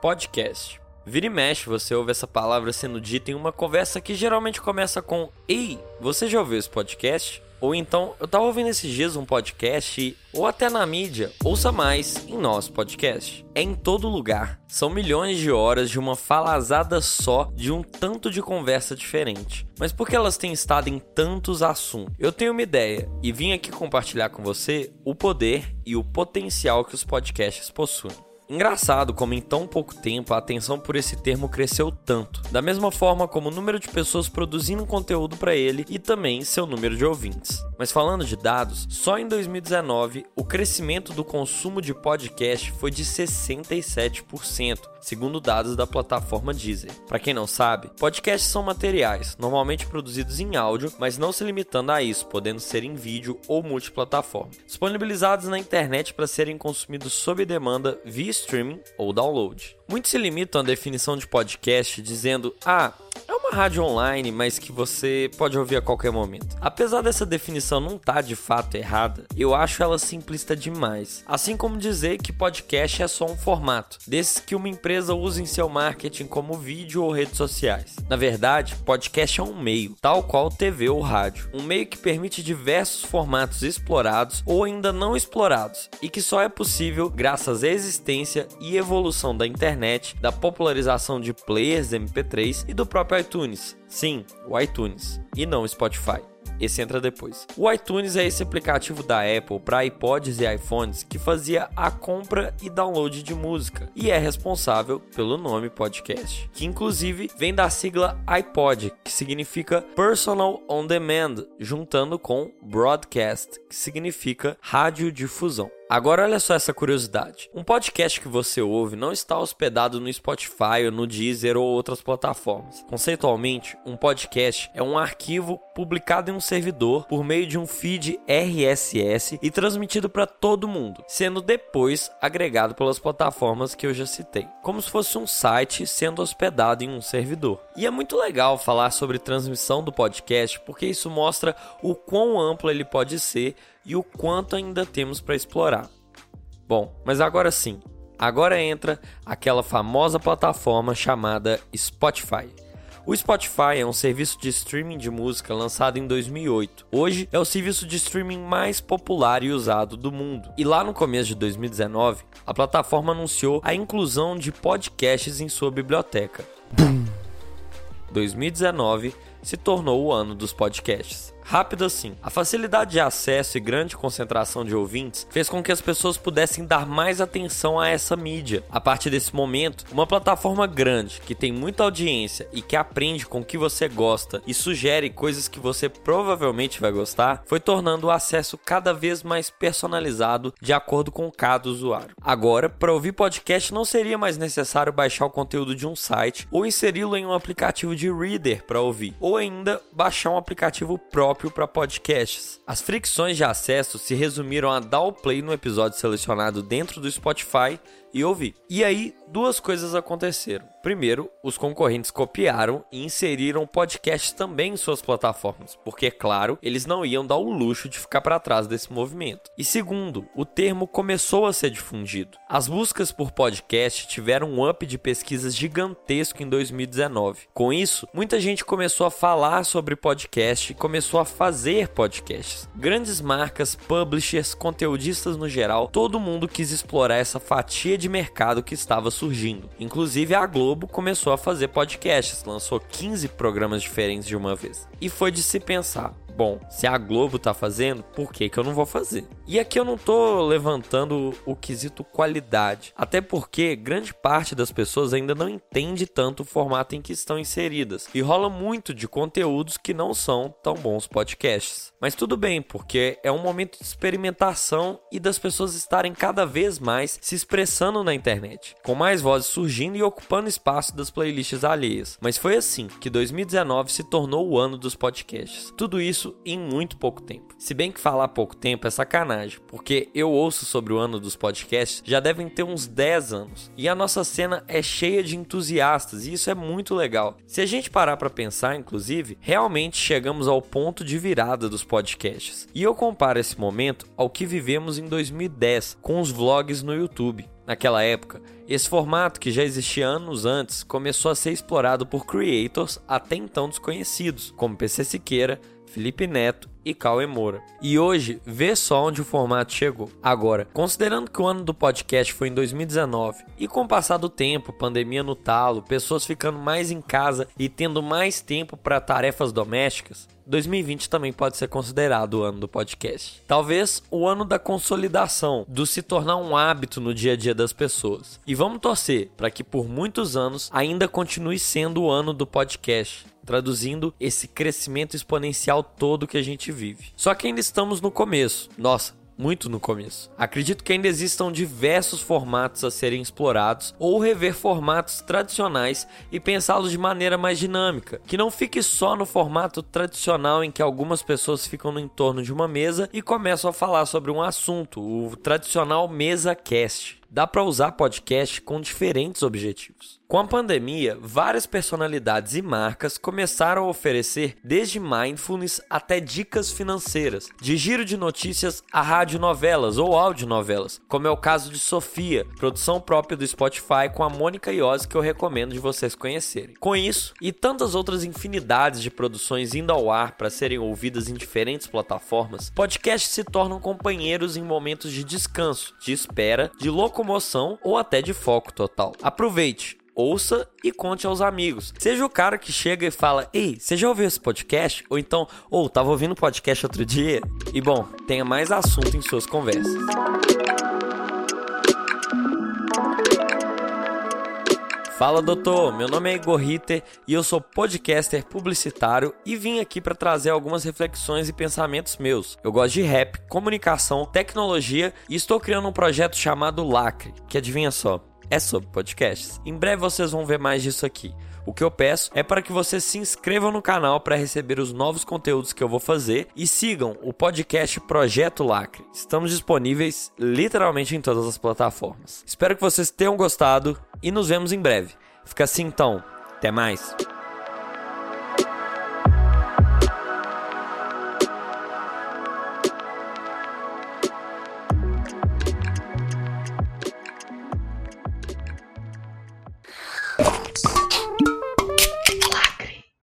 podcast. Vira e mexe, você ouve essa palavra sendo dita em uma conversa que geralmente começa com Ei, você já ouviu esse podcast? Ou então, eu tava ouvindo esses dias um podcast, ou até na mídia, ouça mais em nosso podcast. É em todo lugar. São milhões de horas de uma falazada só de um tanto de conversa diferente. Mas por que elas têm estado em tantos assuntos? Eu tenho uma ideia e vim aqui compartilhar com você o poder e o potencial que os podcasts possuem. Engraçado como em tão pouco tempo a atenção por esse termo cresceu tanto, da mesma forma como o número de pessoas produzindo conteúdo para ele e também seu número de ouvintes. Mas falando de dados, só em 2019 o crescimento do consumo de podcast foi de 67%, segundo dados da plataforma Deezer. Para quem não sabe, podcasts são materiais, normalmente produzidos em áudio, mas não se limitando a isso, podendo ser em vídeo ou multiplataforma, disponibilizados na internet para serem consumidos sob demanda via streaming ou download. Muitos se limitam à definição de podcast dizendo: "Ah, rádio online, mas que você pode ouvir a qualquer momento. Apesar dessa definição não estar tá de fato errada, eu acho ela simplista demais. Assim como dizer que podcast é só um formato, desses que uma empresa usa em seu marketing como vídeo ou redes sociais. Na verdade, podcast é um meio, tal qual TV ou rádio. Um meio que permite diversos formatos explorados ou ainda não explorados, e que só é possível graças à existência e evolução da internet, da popularização de players MP3 e do próprio iTunes. Sim, o iTunes, e não o Spotify. Esse entra depois. O iTunes é esse aplicativo da Apple para iPods e iPhones que fazia a compra e download de música e é responsável pelo nome podcast, que inclusive vem da sigla iPod, que significa Personal On Demand, juntando com Broadcast, que significa radiodifusão. Agora olha só essa curiosidade. Um podcast que você ouve não está hospedado no Spotify no Deezer ou outras plataformas. Conceitualmente, um podcast é um arquivo publicado em um servidor por meio de um feed RSS e transmitido para todo mundo, sendo depois agregado pelas plataformas que eu já citei, como se fosse um site sendo hospedado em um servidor. E é muito legal falar sobre transmissão do podcast porque isso mostra o quão amplo ele pode ser e o quanto ainda temos para explorar. Bom, mas agora sim, agora entra aquela famosa plataforma chamada Spotify. O Spotify é um serviço de streaming de música lançado em 2008. Hoje é o serviço de streaming mais popular e usado do mundo. E lá no começo de 2019, a plataforma anunciou a inclusão de podcasts em sua biblioteca. 2019 se tornou o ano dos podcasts. Rápido assim, a facilidade de acesso e grande concentração de ouvintes fez com que as pessoas pudessem dar mais atenção a essa mídia. A partir desse momento, uma plataforma grande que tem muita audiência e que aprende com o que você gosta e sugere coisas que você provavelmente vai gostar, foi tornando o acesso cada vez mais personalizado de acordo com cada usuário. Agora, para ouvir podcast não seria mais necessário baixar o conteúdo de um site ou inseri-lo em um aplicativo de reader para ouvir, ou ainda baixar um aplicativo próprio para podcasts. As fricções de acesso se resumiram a dar o play no episódio selecionado dentro do Spotify e ouvir. E aí, duas coisas aconteceram. Primeiro, os concorrentes copiaram e inseriram podcasts também em suas plataformas, porque, claro, eles não iam dar o luxo de ficar para trás desse movimento. E segundo, o termo começou a ser difundido. As buscas por podcast tiveram um up de pesquisas gigantesco em 2019. Com isso, muita gente começou a falar sobre podcast e começou a fazer podcasts. Grandes marcas, publishers, conteudistas no geral, todo mundo quis explorar essa fatia de mercado que estava surgindo. Inclusive a Globo começou a fazer podcasts, lançou 15 programas diferentes de uma vez. E foi de se pensar, bom, se a Globo tá fazendo, por que que eu não vou fazer? E aqui eu não tô levantando o quesito qualidade, até porque grande parte das pessoas ainda não entende tanto o formato em que estão inseridas e rola muito de conteúdos que não são tão bons podcasts. Mas tudo bem, porque é um momento de experimentação e das pessoas estarem cada vez mais se expressando na internet, com mais vozes surgindo e ocupando espaço das playlists alheias. Mas foi assim que 2019 se tornou o ano dos podcasts. Tudo isso em muito pouco tempo. Se bem que falar pouco tempo é sacanagem, porque eu ouço sobre o ano dos podcasts já devem ter uns 10 anos. E a nossa cena é cheia de entusiastas e isso é muito legal. Se a gente parar para pensar, inclusive, realmente chegamos ao ponto de virada dos podcasts. E eu comparo esse momento ao que vivemos em 2010 com os vlogs no YouTube. Naquela época, esse formato, que já existia anos antes, começou a ser explorado por creators até então desconhecidos, como PC Siqueira, Felipe Neto e Cauê Moura. E hoje, vê só onde o formato chegou. Agora, considerando que o ano do podcast foi em 2019 e com o passar do tempo, pandemia no talo, pessoas ficando mais em casa e tendo mais tempo para tarefas domésticas, 2020 também pode ser considerado o ano do podcast. Talvez o ano da consolidação, do se tornar um hábito no dia a dia das pessoas. E vamos torcer para que por muitos anos ainda continue sendo o ano do podcast traduzindo esse crescimento exponencial todo que a gente vive. Só que ainda estamos no começo. Nossa, muito no começo. Acredito que ainda existam diversos formatos a serem explorados ou rever formatos tradicionais e pensá-los de maneira mais dinâmica, que não fique só no formato tradicional em que algumas pessoas ficam no entorno de uma mesa e começam a falar sobre um assunto, o tradicional mesa cast dá para usar podcast com diferentes objetivos. Com a pandemia, várias personalidades e marcas começaram a oferecer desde mindfulness até dicas financeiras, de giro de notícias a radionovelas ou audionovelas, como é o caso de Sofia, produção própria do Spotify com a Mônica Iose que eu recomendo de vocês conhecerem. Com isso e tantas outras infinidades de produções indo ao ar para serem ouvidas em diferentes plataformas, podcasts se tornam companheiros em momentos de descanso, de espera, de locomoção ou até de foco total. Aproveite! ouça e conte aos amigos. Seja o cara que chega e fala: Ei, você já ouviu esse podcast? Ou então, ou oh, tava ouvindo podcast outro dia? E bom, tenha mais assunto em suas conversas. Fala doutor, meu nome é Igor Ritter e eu sou podcaster publicitário e vim aqui para trazer algumas reflexões e pensamentos meus. Eu gosto de rap, comunicação, tecnologia e estou criando um projeto chamado Lacre, que adivinha só, é sobre podcasts. Em breve vocês vão ver mais disso aqui. O que eu peço é para que vocês se inscrevam no canal para receber os novos conteúdos que eu vou fazer e sigam o podcast Projeto Lacre. Estamos disponíveis literalmente em todas as plataformas. Espero que vocês tenham gostado e nos vemos em breve. Fica assim então. Até mais.